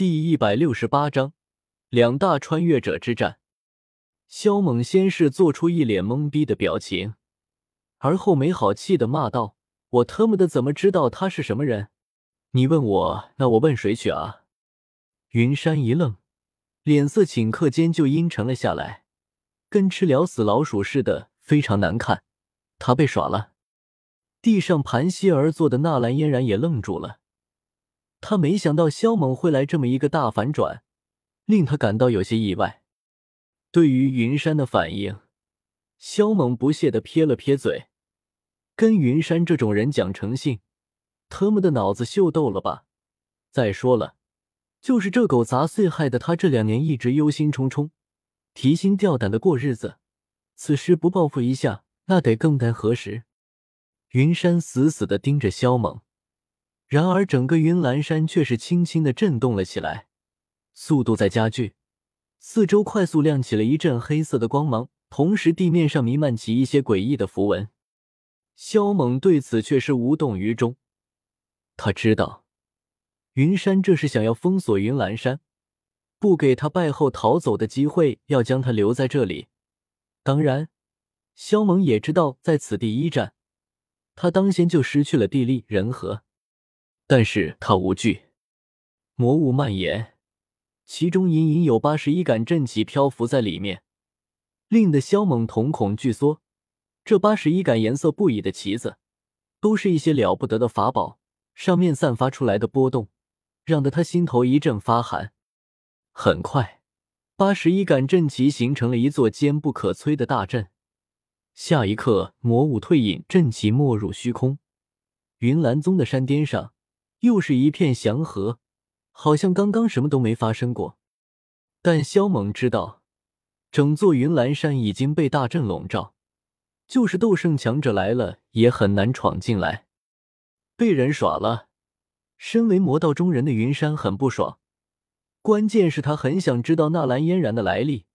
第一百六十八章，两大穿越者之战。萧猛先是做出一脸懵逼的表情，而后没好气的骂道：“我特么的怎么知道他是什么人？你问我，那我问谁去啊？”云山一愣，脸色顷刻间就阴沉了下来，跟吃了死老鼠似的，非常难看。他被耍了。地上盘膝而坐的纳兰嫣然也愣住了。他没想到萧猛会来这么一个大反转，令他感到有些意外。对于云山的反应，萧猛不屑的撇了撇嘴：“跟云山这种人讲诚信，特么的脑子秀逗了吧？再说了，就是这狗杂碎害得他这两年一直忧心忡忡、提心吊胆的过日子。此时不报复一下，那得更待何时？”云山死死的盯着萧猛。然而，整个云岚山却是轻轻的震动了起来，速度在加剧，四周快速亮起了一阵黑色的光芒，同时地面上弥漫起一些诡异的符文。萧猛对此却是无动于衷，他知道云山这是想要封锁云岚山，不给他败后逃走的机会，要将他留在这里。当然，萧猛也知道，在此地一战，他当先就失去了地利人和。但是他无惧，魔物蔓延，其中隐隐有八十一杆阵旗漂浮在里面，令得萧猛瞳孔巨缩。这八十一杆颜色不一的旗子，都是一些了不得的法宝，上面散发出来的波动，让得他心头一阵发寒。很快，八十一杆阵旗形成了一座坚不可摧的大阵。下一刻，魔物退隐，阵旗没入虚空，云岚宗的山巅上。又是一片祥和，好像刚刚什么都没发生过。但萧猛知道，整座云岚山已经被大阵笼罩，就是斗圣强者来了也很难闯进来。被人耍了，身为魔道中人的云山很不爽。关键是，他很想知道纳兰嫣然的来历，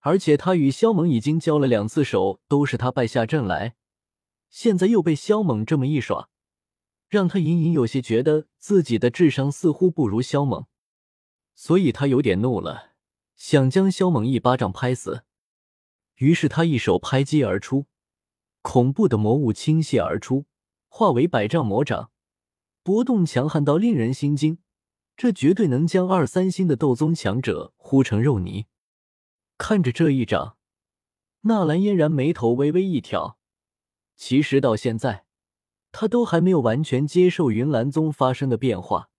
而且他与萧猛已经交了两次手，都是他败下阵来，现在又被萧猛这么一耍。让他隐隐有些觉得自己的智商似乎不如萧猛，所以他有点怒了，想将萧猛一巴掌拍死。于是他一手拍击而出，恐怖的魔物倾泻而出，化为百丈魔掌，波动强悍到令人心惊。这绝对能将二三星的斗宗强者呼成肉泥。看着这一掌，纳兰嫣然眉头微微一挑。其实到现在。他都还没有完全接受云岚宗发生的变化，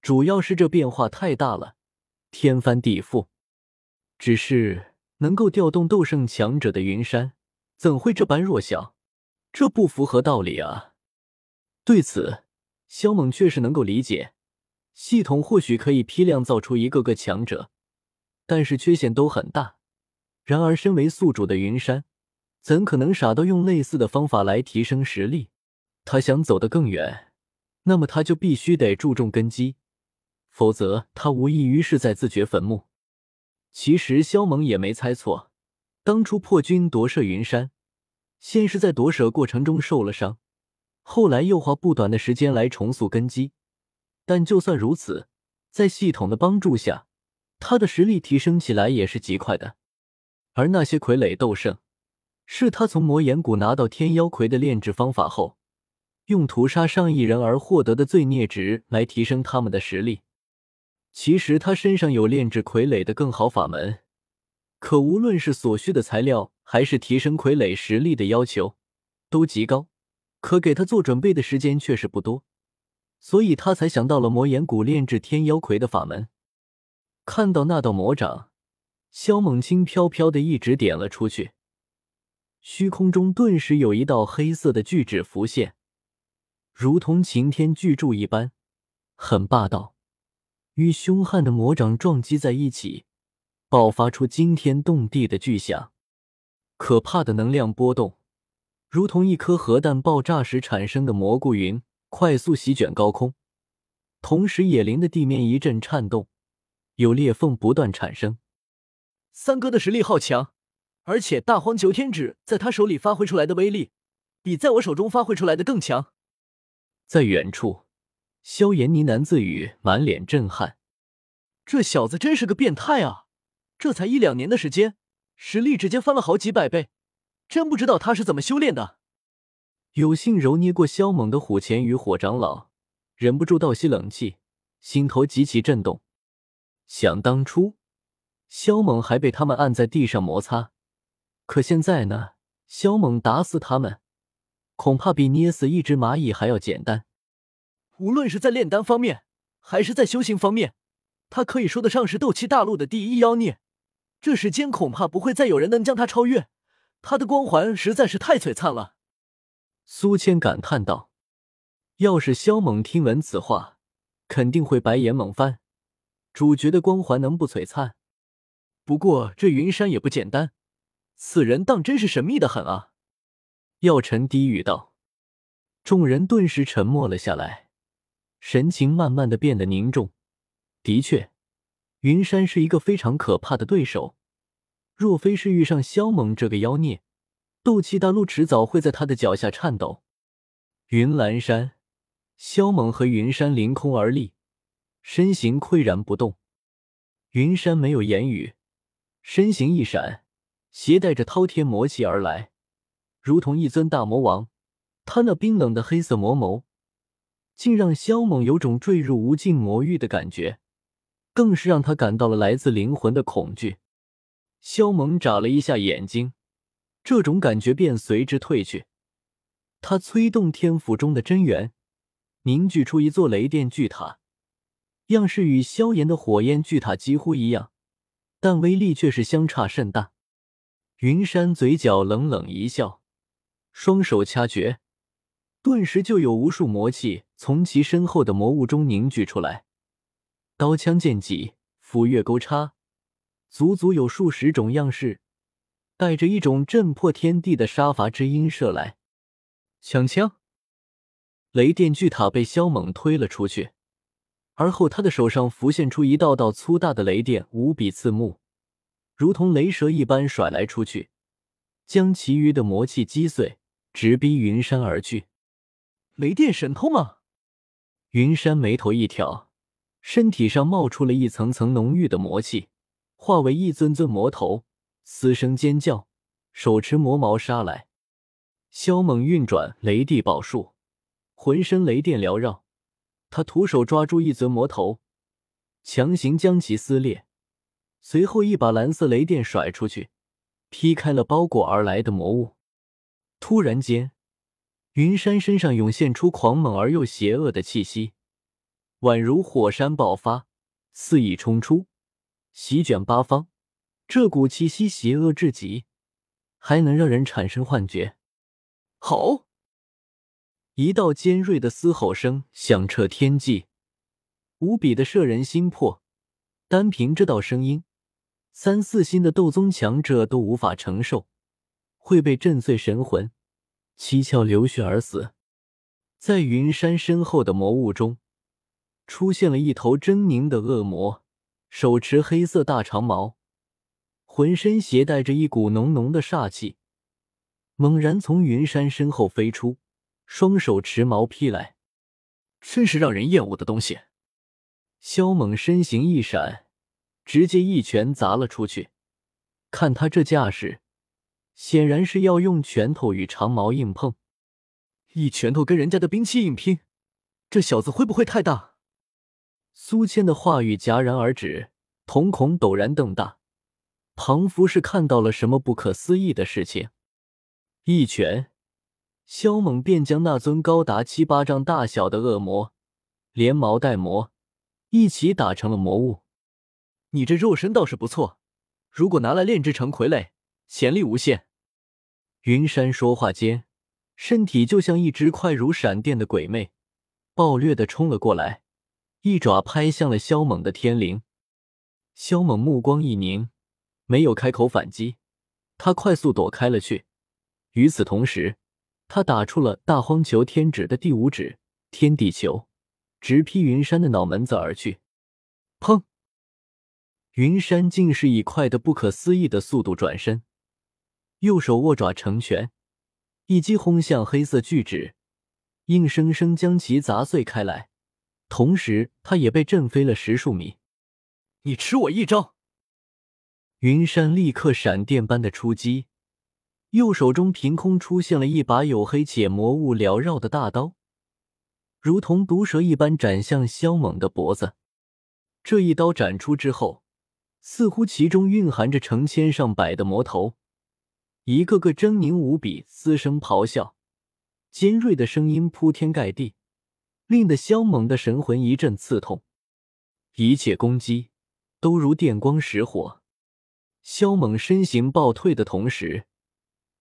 主要是这变化太大了，天翻地覆。只是能够调动斗圣强者的云山，怎会这般弱小？这不符合道理啊！对此，萧猛却是能够理解，系统或许可以批量造出一个个强者，但是缺陷都很大。然而，身为宿主的云山，怎可能傻到用类似的方法来提升实力？他想走得更远，那么他就必须得注重根基，否则他无异于是在自掘坟墓。其实萧猛也没猜错，当初破军夺舍云山，先是在夺舍过程中受了伤，后来又花不短的时间来重塑根基。但就算如此，在系统的帮助下，他的实力提升起来也是极快的。而那些傀儡斗圣，是他从魔岩谷拿到天妖魁的炼制方法后。用屠杀上亿人而获得的罪孽值来提升他们的实力。其实他身上有炼制傀儡的更好法门，可无论是所需的材料，还是提升傀儡实力的要求，都极高。可给他做准备的时间却是不多，所以他才想到了魔岩谷炼制天妖魁的法门。看到那道魔掌，萧猛轻飘飘的一指点了出去，虚空中顿时有一道黑色的巨指浮现。如同擎天巨柱一般，很霸道，与凶悍的魔掌撞击在一起，爆发出惊天动地的巨响。可怕的能量波动，如同一颗核弹爆炸时产生的蘑菇云，快速席卷高空。同时，野林的地面一阵颤动，有裂缝不断产生。三哥的实力好强，而且大荒九天指在他手里发挥出来的威力，比在我手中发挥出来的更强。在远处，萧炎呢喃自语，满脸震撼。这小子真是个变态啊！这才一两年的时间，实力直接翻了好几百倍，真不知道他是怎么修炼的。有幸揉捏过萧猛的虎钳与火长老，忍不住倒吸冷气，心头极其震动。想当初，萧猛还被他们按在地上摩擦，可现在呢？萧猛打死他们，恐怕比捏死一只蚂蚁还要简单。无论是在炼丹方面，还是在修行方面，他可以说得上是斗气大陆的第一妖孽。这世间恐怕不会再有人能将他超越，他的光环实在是太璀璨了。苏谦感叹道：“要是萧猛听闻此话，肯定会白眼猛翻。主角的光环能不璀璨？不过这云山也不简单，此人当真是神秘的很啊。”药尘低语道。众人顿时沉默了下来，神情慢慢的变得凝重。的确，云山是一个非常可怕的对手。若非是遇上萧猛这个妖孽，斗气大陆迟早会在他的脚下颤抖。云岚山，萧猛和云山凌空而立，身形岿然不动。云山没有言语，身形一闪，携带着滔天魔气而来，如同一尊大魔王。他那冰冷的黑色魔眸，竟让萧猛有种坠入无尽魔域的感觉，更是让他感到了来自灵魂的恐惧。萧猛眨了一下眼睛。这种感觉便随之退去。他催动天府中的真元，凝聚出一座雷电巨塔，样式与萧炎的火焰巨塔几乎一样，但威力却是相差甚大。云山嘴角冷冷一笑，双手掐诀，顿时就有无数魔气从其身后的魔物中凝聚出来，刀枪剑戟、斧钺钩叉，足足有数十种样式。带着一种震破天地的杀伐之音射来，锵锵！雷电巨塔被萧猛推了出去，而后他的手上浮现出一道道粗大的雷电，无比刺目，如同雷蛇一般甩来出去，将其余的魔气击碎，直逼云山而去。雷电神通吗？云山眉头一挑，身体上冒出了一层层浓郁的魔气，化为一尊尊魔头。嘶声尖叫，手持魔矛杀来。萧猛运转雷帝宝术，浑身雷电缭绕。他徒手抓住一尊魔头，强行将其撕裂，随后一把蓝色雷电甩出去，劈开了包裹而来的魔物。突然间，云山身上涌现出狂猛而又邪恶的气息，宛如火山爆发，肆意冲出，席卷八方。这股气息邪恶至极，还能让人产生幻觉。吼！一道尖锐的嘶吼声响彻天际，无比的摄人心魄。单凭这道声音，三四星的斗宗强者都无法承受，会被震碎神魂，七窍流血而死。在云山身后的魔物中，出现了一头狰狞的恶魔，手持黑色大长矛。浑身携带着一股浓浓的煞气，猛然从云山身后飞出，双手持矛劈来，真是让人厌恶的东西。萧猛身形一闪，直接一拳砸了出去。看他这架势，显然是要用拳头与长矛硬碰。一拳头跟人家的兵器硬拼，这小子会不会太大？苏谦的话语戛然而止，瞳孔陡然瞪大。庞福是看到了什么不可思议的事情？一拳，萧猛便将那尊高达七八丈大小的恶魔，连毛带魔一起打成了魔物。你这肉身倒是不错，如果拿来炼制成傀儡，潜力无限。云山说话间，身体就像一只快如闪电的鬼魅，暴虐的冲了过来，一爪拍向了萧猛的天灵。萧猛目光一凝。没有开口反击，他快速躲开了去。与此同时，他打出了大荒求天指的第五指天地球，直劈云山的脑门子而去。砰！云山竟是以快的不可思议的速度转身，右手握爪成拳，一击轰向黑色巨指，硬生生将其砸碎开来。同时，他也被震飞了十数米。你吃我一招！云山立刻闪电般的出击，右手中凭空出现了一把黝黑且魔雾缭绕的大刀，如同毒蛇一般斩向萧猛的脖子。这一刀斩出之后，似乎其中蕴含着成千上百的魔头，一个个狰狞无比，嘶声咆哮，尖锐的声音铺天盖地，令得萧猛的神魂一阵刺痛。一切攻击都如电光石火。萧猛身形暴退的同时，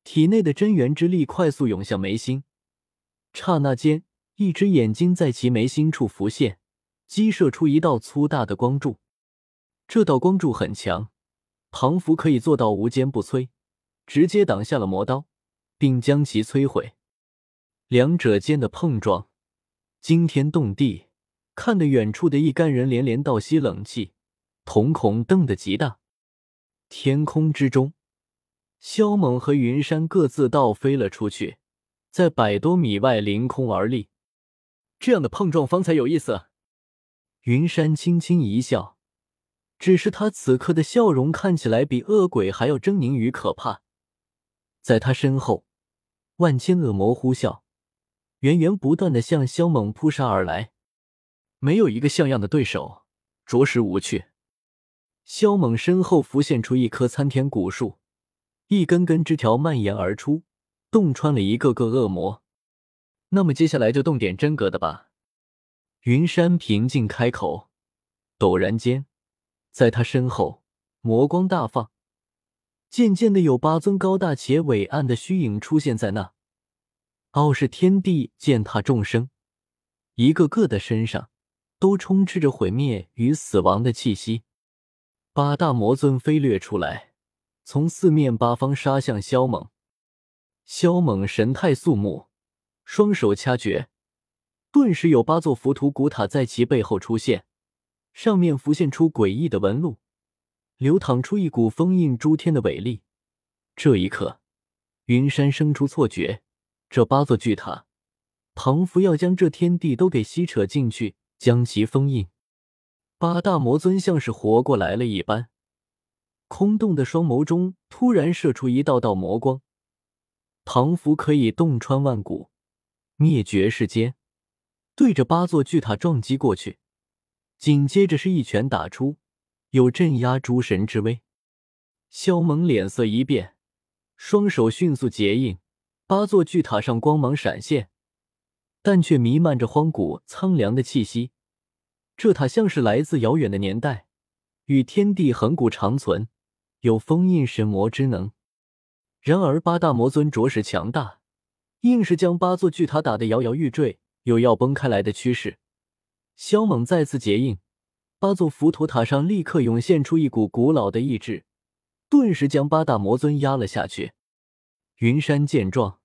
体内的真元之力快速涌向眉心。刹那间，一只眼睛在其眉心处浮现，激射出一道粗大的光柱。这道光柱很强，庞福可以做到无坚不摧，直接挡下了魔刀，并将其摧毁。两者间的碰撞惊天动地，看得远处的一干人连连倒吸冷气，瞳孔瞪得极大。天空之中，萧猛和云山各自倒飞了出去，在百多米外凌空而立。这样的碰撞方才有意思。云山轻轻一笑，只是他此刻的笑容看起来比恶鬼还要狰狞与可怕。在他身后，万千恶魔呼啸，源源不断的向萧猛扑杀而来。没有一个像样的对手，着实无趣。萧猛身后浮现出一棵参天古树，一根根枝条蔓延而出，洞穿了一个个恶魔。那么接下来就动点真格的吧。云山平静开口。陡然间，在他身后，魔光大放，渐渐的有八尊高大且伟岸的虚影出现在那。傲视天地，践踏众生，一个个的身上都充斥着毁灭与死亡的气息。八大魔尊飞掠出来，从四面八方杀向萧猛。萧猛神态肃穆，双手掐诀，顿时有八座浮屠古塔在其背后出现，上面浮现出诡异的纹路，流淌出一股封印诸天的伟力。这一刻，云山生出错觉：这八座巨塔，庞福要将这天地都给吸扯进去，将其封印。八大魔尊像是活过来了一般，空洞的双眸中突然射出一道道魔光，唐符可以洞穿万古，灭绝世间，对着八座巨塔撞击过去。紧接着是一拳打出，有镇压诸神之威。萧猛脸色一变，双手迅速结印，八座巨塔上光芒闪现，但却弥漫着荒古苍凉的气息。这塔像是来自遥远的年代，与天地恒古长存，有封印神魔之能。然而八大魔尊着实强大，硬是将八座巨塔打得摇摇欲坠，有要崩开来的趋势。萧猛再次结印，八座浮屠塔上立刻涌现出一股古老的意志，顿时将八大魔尊压了下去。云山见状，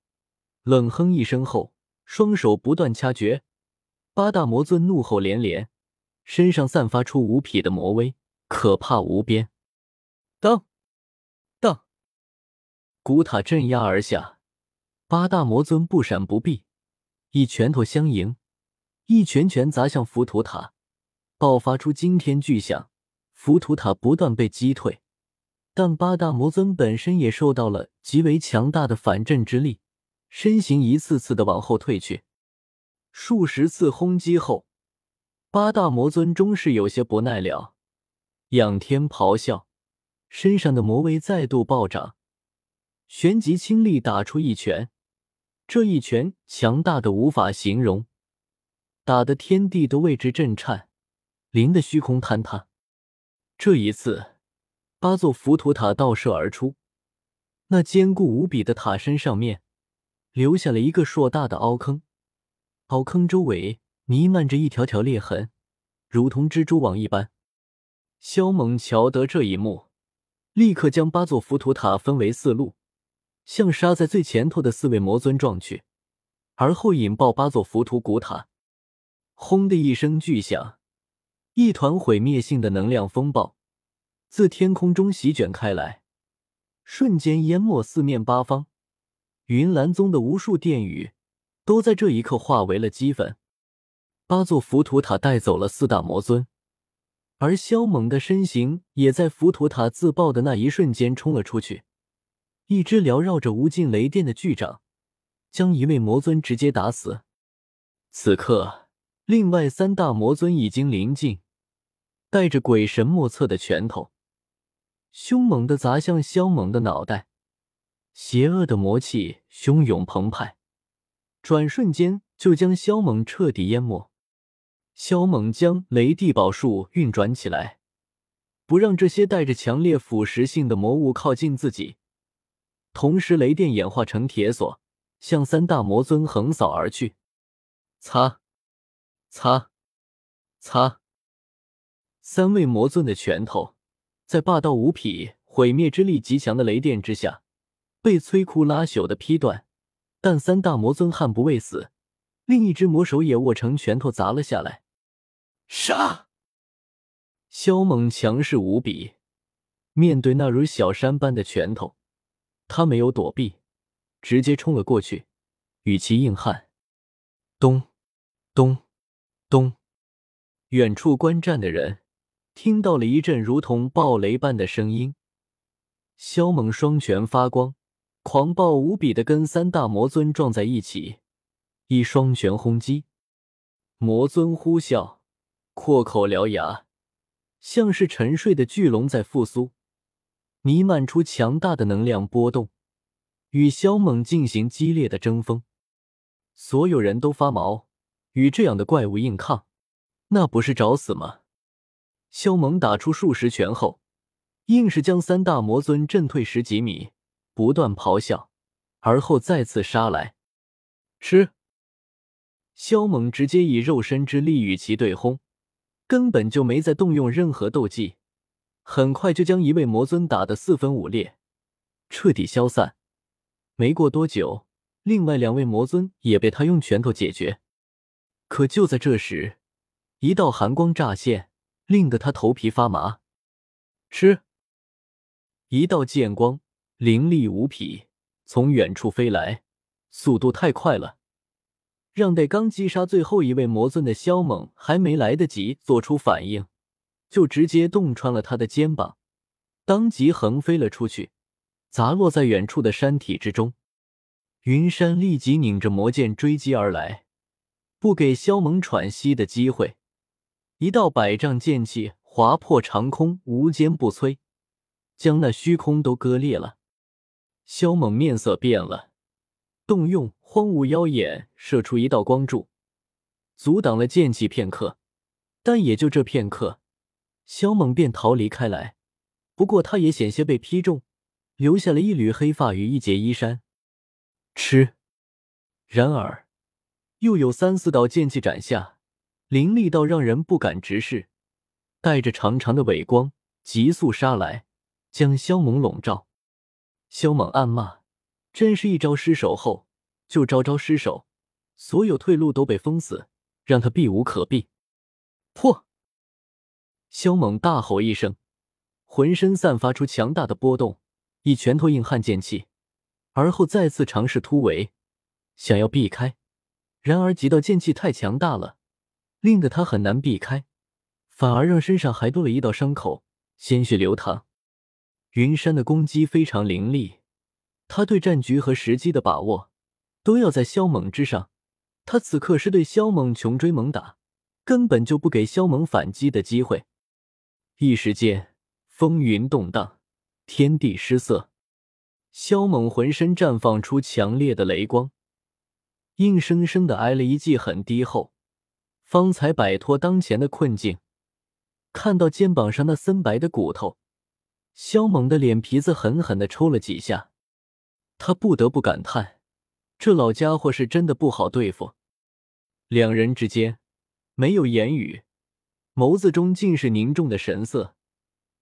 冷哼一声后，双手不断掐诀，八大魔尊怒吼连连。身上散发出无匹的魔威，可怕无边。当当，古塔镇压而下，八大魔尊不闪不避，以拳头相迎，一拳拳砸向浮屠塔，爆发出惊天巨响。浮屠塔不断被击退，但八大魔尊本身也受到了极为强大的反震之力，身形一次次的往后退去。数十次轰击后。八大魔尊终是有些不耐了，仰天咆哮，身上的魔威再度暴涨，旋即倾力打出一拳。这一拳强大的无法形容，打得天地都为之震颤，林的虚空坍塌。这一次，八座浮屠塔倒射而出，那坚固无比的塔身上面留下了一个硕大的凹坑，凹坑周围。弥漫着一条条裂痕，如同蜘蛛网一般。萧猛瞧得这一幕，立刻将八座浮屠塔分为四路，向杀在最前头的四位魔尊撞去，而后引爆八座浮屠古塔。轰的一声巨响，一团毁灭性的能量风暴自天空中席卷开来，瞬间淹没四面八方。云岚宗的无数殿宇都在这一刻化为了齑粉。八座浮屠塔带走了四大魔尊，而萧猛的身形也在浮屠塔自爆的那一瞬间冲了出去，一只缭绕着无尽雷电的巨掌，将一位魔尊直接打死。此刻，另外三大魔尊已经临近，带着鬼神莫测的拳头，凶猛的砸向萧猛的脑袋，邪恶的魔气汹涌澎湃，转瞬间就将萧猛彻底淹没。萧猛将雷地宝术运转起来，不让这些带着强烈腐蚀性的魔物靠近自己。同时，雷电演化成铁锁，向三大魔尊横扫而去。擦，擦，擦！三位魔尊的拳头在霸道无匹、毁灭之力极强的雷电之下，被摧枯拉朽的劈断。但三大魔尊悍不畏死，另一只魔手也握成拳头砸了下来。杀！萧猛强势无比，面对那如小山般的拳头，他没有躲避，直接冲了过去，与其硬汉。咚，咚，咚！远处观战的人听到了一阵如同暴雷般的声音。萧猛双拳发光，狂暴无比的跟三大魔尊撞在一起，一双拳轰击，魔尊呼啸。阔口獠牙，像是沉睡的巨龙在复苏，弥漫出强大的能量波动，与萧猛进行激烈的争锋。所有人都发毛，与这样的怪物硬抗，那不是找死吗？萧猛打出数十拳后，硬是将三大魔尊震退十几米，不断咆哮，而后再次杀来。吃！萧猛直接以肉身之力与其对轰。根本就没再动用任何斗技，很快就将一位魔尊打得四分五裂，彻底消散。没过多久，另外两位魔尊也被他用拳头解决。可就在这时，一道寒光乍现，令得他头皮发麻。吃！一道剑光凌厉无匹，从远处飞来，速度太快了。让待刚击杀最后一位魔尊的萧猛还没来得及做出反应，就直接洞穿了他的肩膀，当即横飞了出去，砸落在远处的山体之中。云山立即拧着魔剑追击而来，不给萧猛喘息的机会，一道百丈剑气划破长空，无坚不摧，将那虚空都割裂了。萧猛面色变了。动用荒芜妖眼，射出一道光柱，阻挡了剑气片刻。但也就这片刻，萧猛便逃离开来。不过他也险些被劈中，留下了一缕黑发与一截衣衫。吃！然而，又有三四道剑气斩下，凌厉到让人不敢直视，带着长长的尾光，急速杀来，将萧猛笼罩。萧猛暗骂。真是一招失手后就招招失手，所有退路都被封死，让他避无可避。破！萧猛大吼一声，浑身散发出强大的波动，一拳头硬汉剑气，而后再次尝试突围，想要避开。然而极道剑气太强大了，令得他很难避开，反而让身上还多了一道伤口，鲜血流淌。云山的攻击非常凌厉。他对战局和时机的把握都要在萧猛之上，他此刻是对萧猛穷追猛打，根本就不给萧猛反击的机会。一时间，风云动荡，天地失色。萧猛浑身绽放出强烈的雷光，硬生生的挨了一记狠低后，方才摆脱当前的困境。看到肩膀上那森白的骨头，萧猛的脸皮子狠狠的抽了几下。他不得不感叹，这老家伙是真的不好对付。两人之间没有言语，眸子中尽是凝重的神色，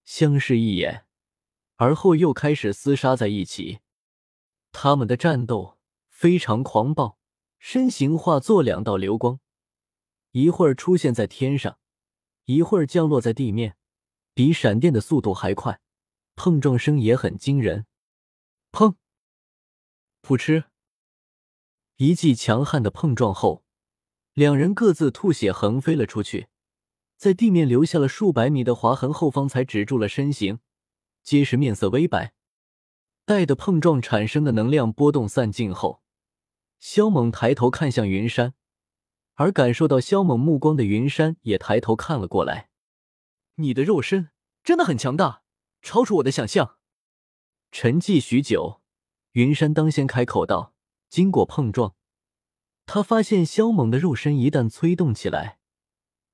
相视一眼，而后又开始厮杀在一起。他们的战斗非常狂暴，身形化作两道流光，一会儿出现在天上，一会儿降落在地面，比闪电的速度还快，碰撞声也很惊人。砰！噗嗤！一记强悍的碰撞后，两人各自吐血横飞了出去，在地面留下了数百米的划痕后方才止住了身形，皆是面色微白。待的碰撞产生的能量波动散尽后，萧猛抬头看向云山，而感受到萧猛目光的云山也抬头看了过来。你的肉身真的很强大，超出我的想象。沉寂许久，云山当先开口道：“经过碰撞，他发现萧猛的肉身一旦催动起来，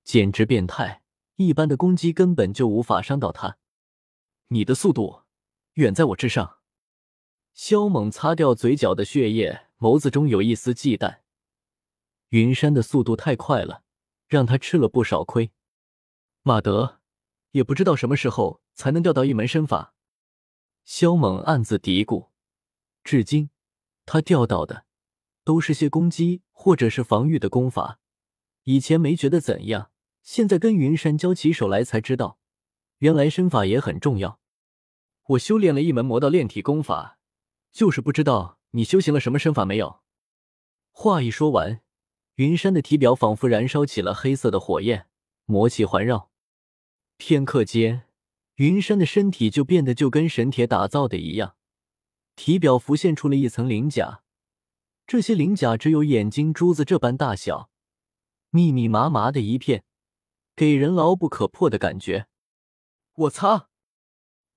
简直变态，一般的攻击根本就无法伤到他。你的速度远在我之上。”萧猛擦掉嘴角的血液，眸子中有一丝忌惮。云山的速度太快了，让他吃了不少亏。马德，也不知道什么时候才能钓到一门身法。萧猛暗自嘀咕，至今他钓到的都是些攻击或者是防御的功法，以前没觉得怎样，现在跟云山交起手来才知道，原来身法也很重要。我修炼了一门魔道炼体功法。就是不知道你修行了什么身法没有。话一说完，云山的体表仿佛燃烧起了黑色的火焰，魔气环绕。片刻间，云山的身体就变得就跟神铁打造的一样，体表浮现出了一层鳞甲。这些鳞甲只有眼睛珠子这般大小，密密麻麻的一片，给人牢不可破的感觉。我擦！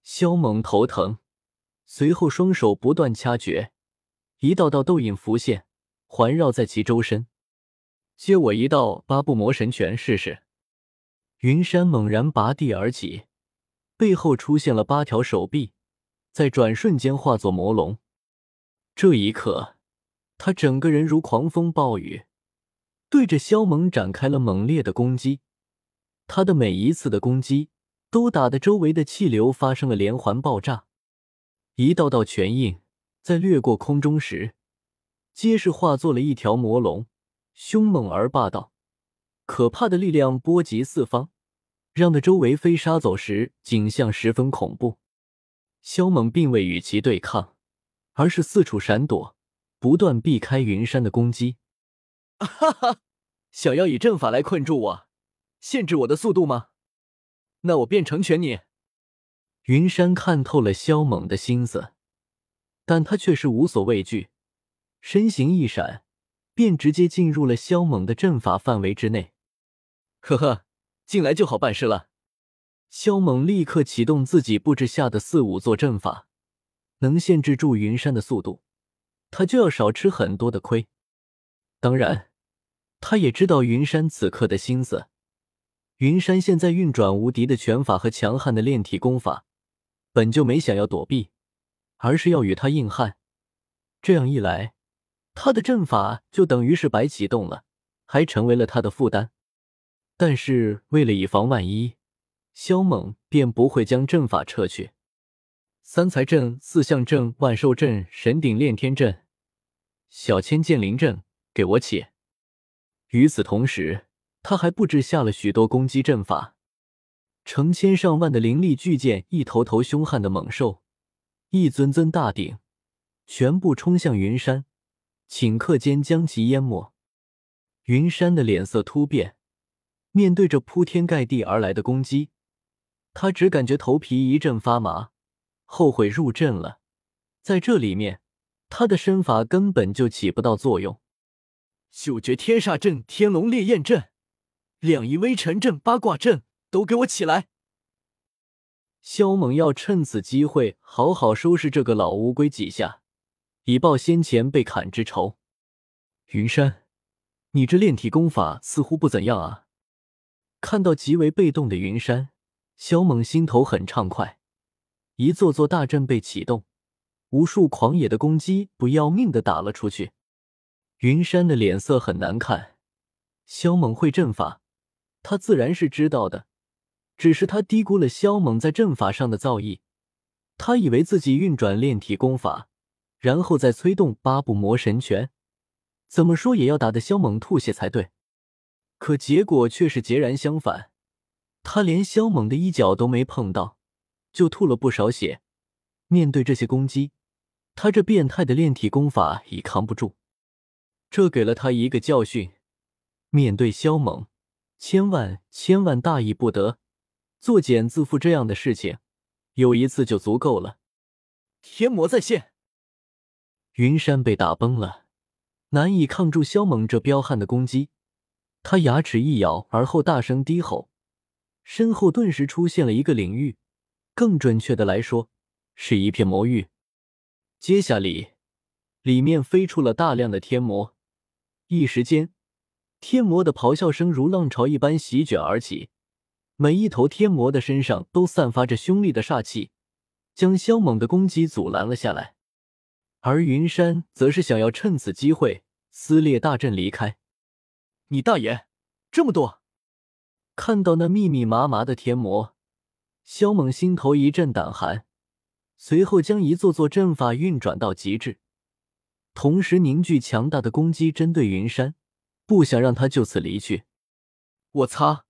萧猛头疼。随后，双手不断掐诀，一道道斗影浮现，环绕在其周身。接我一道八部魔神拳试试。云山猛然拔地而起，背后出现了八条手臂，在转瞬间化作魔龙。这一刻，他整个人如狂风暴雨，对着萧猛展开了猛烈的攻击。他的每一次的攻击，都打得周围的气流发生了连环爆炸。一道道拳印在掠过空中时，皆是化作了一条魔龙，凶猛而霸道，可怕的力量波及四方，让的周围飞沙走石，景象十分恐怖。萧猛并未与其对抗，而是四处闪躲，不断避开云山的攻击。哈哈，想要以阵法来困住我，限制我的速度吗？那我便成全你。云山看透了萧猛的心思，但他却是无所畏惧，身形一闪，便直接进入了萧猛的阵法范围之内。呵呵，进来就好办事了。萧猛立刻启动自己布置下的四五座阵法，能限制住云山的速度，他就要少吃很多的亏。当然，他也知道云山此刻的心思。云山现在运转无敌的拳法和强悍的炼体功法。本就没想要躲避，而是要与他硬汉。这样一来，他的阵法就等于是白启动了，还成为了他的负担。但是为了以防万一，萧猛便不会将阵法撤去。三才阵、四象阵、万兽阵、神鼎炼天阵、小千剑灵阵，给我起！与此同时，他还布置下了许多攻击阵法。成千上万的灵力巨剑，一头头凶悍的猛兽，一尊尊大鼎，全部冲向云山，顷刻间将其淹没。云山的脸色突变，面对着铺天盖地而来的攻击，他只感觉头皮一阵发麻，后悔入阵了。在这里面，他的身法根本就起不到作用。九绝天煞阵、天龙烈焰阵、两仪微尘阵、八卦阵。都给我起来！萧猛要趁此机会好好收拾这个老乌龟几下，以报先前被砍之仇。云山，你这炼体功法似乎不怎样啊！看到极为被动的云山，萧猛心头很畅快。一座座大阵被启动，无数狂野的攻击不要命的打了出去。云山的脸色很难看。萧猛会阵法，他自然是知道的。只是他低估了萧猛在阵法上的造诣，他以为自己运转炼体功法，然后再催动八部魔神拳，怎么说也要打得萧猛吐血才对。可结果却是截然相反，他连萧猛的衣角都没碰到，就吐了不少血。面对这些攻击，他这变态的炼体功法已扛不住，这给了他一个教训。面对萧猛。千万千万大意不得，作茧自缚这样的事情，有一次就足够了。天魔在线，云山被打崩了，难以抗住萧猛这彪悍的攻击。他牙齿一咬，而后大声低吼，身后顿时出现了一个领域，更准确的来说，是一片魔域。接下里，里面飞出了大量的天魔，一时间，天魔的咆哮声如浪潮一般席卷而起，每一头天魔的身上都散发着凶厉的煞气，将萧猛的攻击阻拦了下来。而云山则是想要趁此机会撕裂大阵离开。你大爷，这么多！看到那密密麻麻的天魔，萧猛心头一阵胆寒，随后将一座座阵法运转到极致，同时凝聚强大的攻击针对云山，不想让他就此离去。我擦，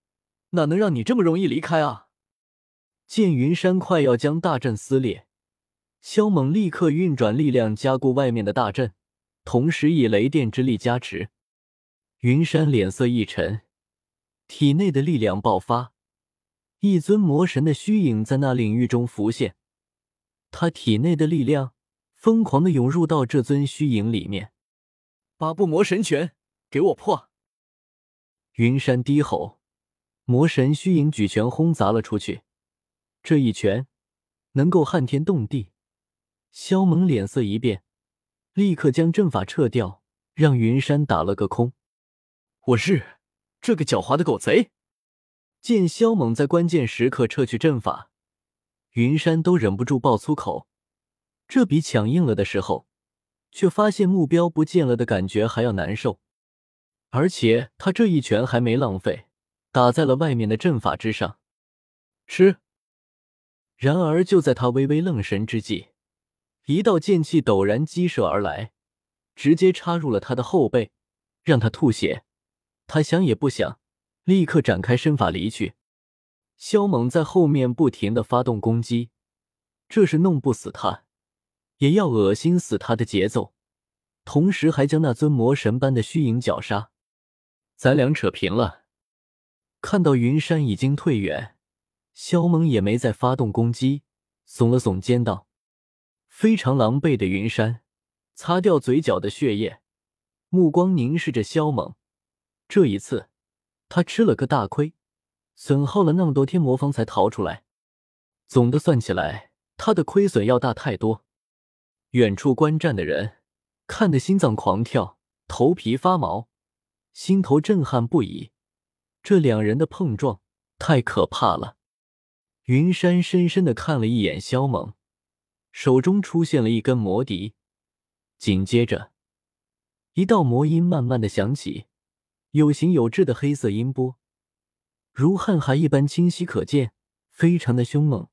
哪能让你这么容易离开啊！见云山快要将大阵撕裂，萧猛立刻运转力量加固外面的大阵，同时以雷电之力加持。云山脸色一沉，体内的力量爆发，一尊魔神的虚影在那领域中浮现。他体内的力量疯狂的涌入到这尊虚影里面。八部魔神拳，给我破！云山低吼，魔神虚影举拳轰砸了出去。这一拳能够撼天动地。萧猛脸色一变，立刻将阵法撤掉，让云山打了个空。我日，这个狡猾的狗贼！见萧猛在关键时刻撤去阵法，云山都忍不住爆粗口。这比抢硬了的时候，却发现目标不见了的感觉还要难受。而且他这一拳还没浪费，打在了外面的阵法之上。吃！然而就在他微微愣神之际，一道剑气陡然激射而来，直接插入了他的后背，让他吐血。他想也不想，立刻展开身法离去。萧猛在后面不停的发动攻击，这是弄不死他，也要恶心死他的节奏。同时还将那尊魔神般的虚影绞杀。咱俩扯平了。看到云山已经退远，萧猛也没再发动攻击，耸了耸肩道：“非常狼狈的云山，擦掉嘴角的血液，目光凝视着萧猛。”这一次，他吃了个大亏，损耗了那么多天魔方才逃出来。总的算起来，他的亏损要大太多。远处观战的人看得心脏狂跳，头皮发毛，心头震撼不已。这两人的碰撞太可怕了。云山深深的看了一眼萧猛，手中出现了一根魔笛，紧接着，一道魔音慢慢的响起。有形有质的黑色音波，如瀚海一般清晰可见，非常的凶猛，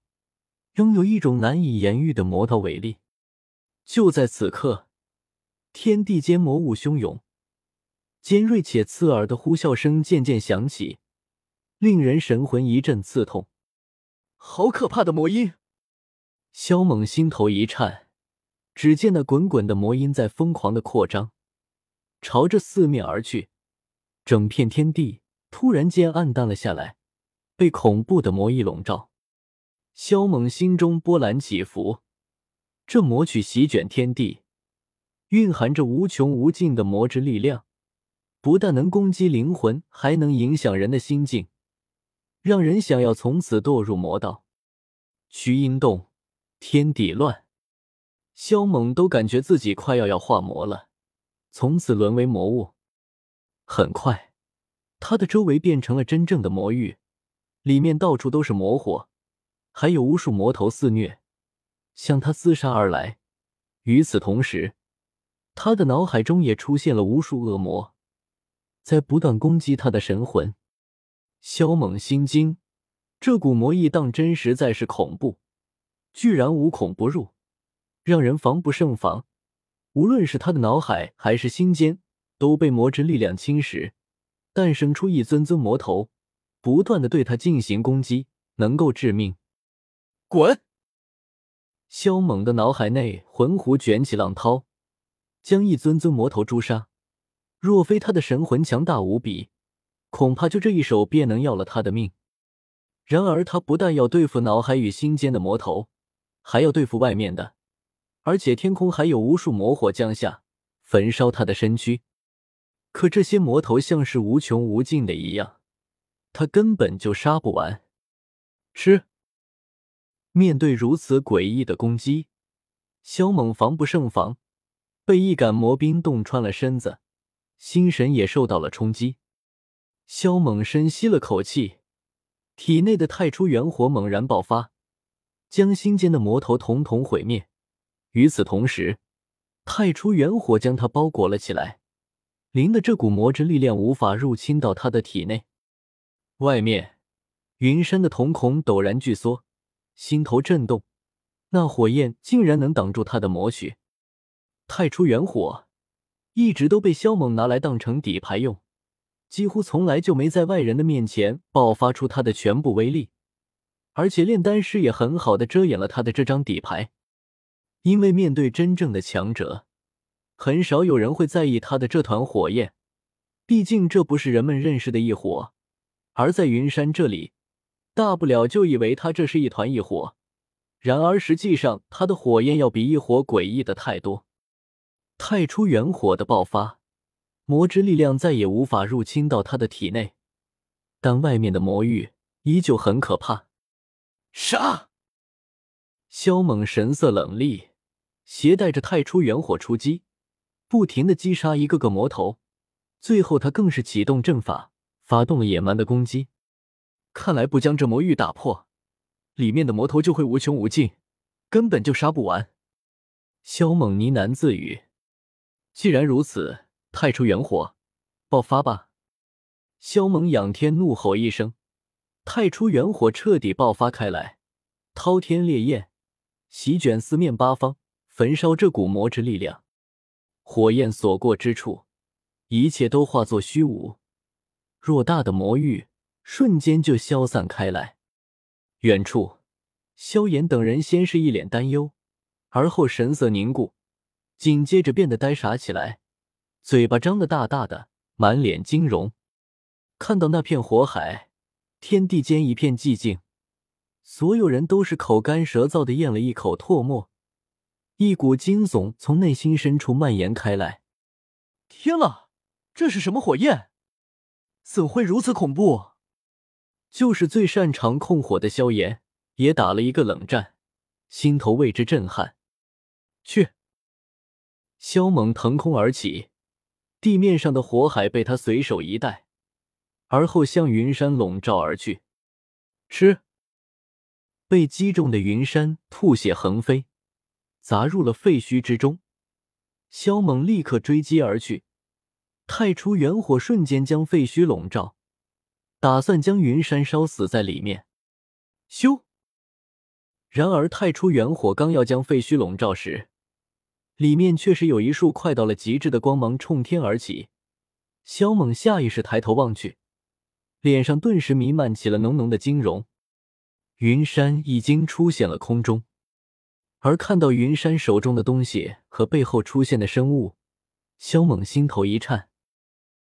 拥有一种难以言喻的魔道威力。就在此刻，天地间魔物汹涌，尖锐且刺耳的呼啸声渐渐响起，令人神魂一阵刺痛。好可怕的魔音！萧猛心头一颤，只见那滚滚的魔音在疯狂的扩张，朝着四面而去。整片天地突然间暗淡了下来，被恐怖的魔意笼罩。萧猛心中波澜起伏，这魔曲席卷天地，蕴含着无穷无尽的魔之力量，不但能攻击灵魂，还能影响人的心境，让人想要从此堕入魔道。虚阴动，天地乱，萧猛都感觉自己快要要化魔了，从此沦为魔物。很快，他的周围变成了真正的魔域，里面到处都是魔火，还有无数魔头肆虐，向他厮杀而来。与此同时，他的脑海中也出现了无数恶魔，在不断攻击他的神魂。萧猛心惊，这股魔意当真实在是恐怖，居然无孔不入，让人防不胜防。无论是他的脑海还是心间。都被魔之力量侵蚀，诞生出一尊尊魔头，不断的对他进行攻击，能够致命。滚！萧猛的脑海内魂弧卷起浪涛，将一尊尊魔头诛杀。若非他的神魂强大无比，恐怕就这一手便能要了他的命。然而他不但要对付脑海与心间的魔头，还要对付外面的，而且天空还有无数魔火降下，焚烧他的身躯。可这些魔头像是无穷无尽的一样，他根本就杀不完。吃！面对如此诡异的攻击，萧猛防不胜防，被一杆魔兵洞穿了身子，心神也受到了冲击。萧猛深吸了口气。体内的太初元火猛然爆发，将心间的魔头统统毁灭。与此同时，太初元火将他包裹了起来，灵的这股魔之力量无法入侵到他的体内。外面，云山的瞳孔陡然剧缩，心头震动，那火焰竟然能挡住他的魔血。太初元火一直都被萧猛拿来当成底牌用。几乎从来就没在外人的面前爆发出他的全部威力，而且炼丹师也很好的遮掩了他的这张底牌。因为面对真正的强者，很少有人会在意他的这团火焰，毕竟这不是人们认识的异火。而在云山这里，大不了就以为他这是一团异火，然而实际上他的火焰要比异火诡异的太多。太初元火的爆发。魔之力量再也无法入侵到他的体内，但外面的魔域依旧很可怕。杀！萧猛神色冷厉，携带着太初元火出击，不停的击杀一个个魔头。最后，他更是启动阵法，发动了野蛮的攻击。看来不将这魔域打破，里面的魔头就会无穷无尽，根本就杀不完。萧猛呢喃自语：“既然如此。”太初元火，爆发吧！萧猛仰天怒吼一声，太初元火彻底爆发开来，滔天烈焰席卷四面八方，焚烧这股魔之力量。火焰所过之处，一切都化作虚无，偌大的魔域瞬间就消散开来。远处，萧炎等人先是一脸担忧，而后神色凝固，紧接着变得呆傻起来。嘴巴张得大大的，满脸惊容。看到那片火海，天地间一片寂静，所有人都是口干舌燥的咽了一口唾沫，一股惊悚从内心深处蔓延开来。天啊，这是什么火焰？怎会如此恐怖？就是最擅长控火的萧炎也打了一个冷战，心头为之震撼。去！萧猛腾空而起。地面上的火海被他随手一带，而后向云山笼罩而去。吃！被击中的云山吐血横飞，砸入了废墟之中。萧猛立刻追击而去，太初元火瞬间将废墟笼罩，打算将云山烧死在里面。咻！然而太初元火刚要将废墟笼罩时，里面确实有一束快到了极致的光芒冲天而起，萧猛下意识抬头望去，脸上顿时弥漫起了浓浓的金容。云山已经出现了空中，而看到云山手中的东西和背后出现的生物，萧猛心头一颤，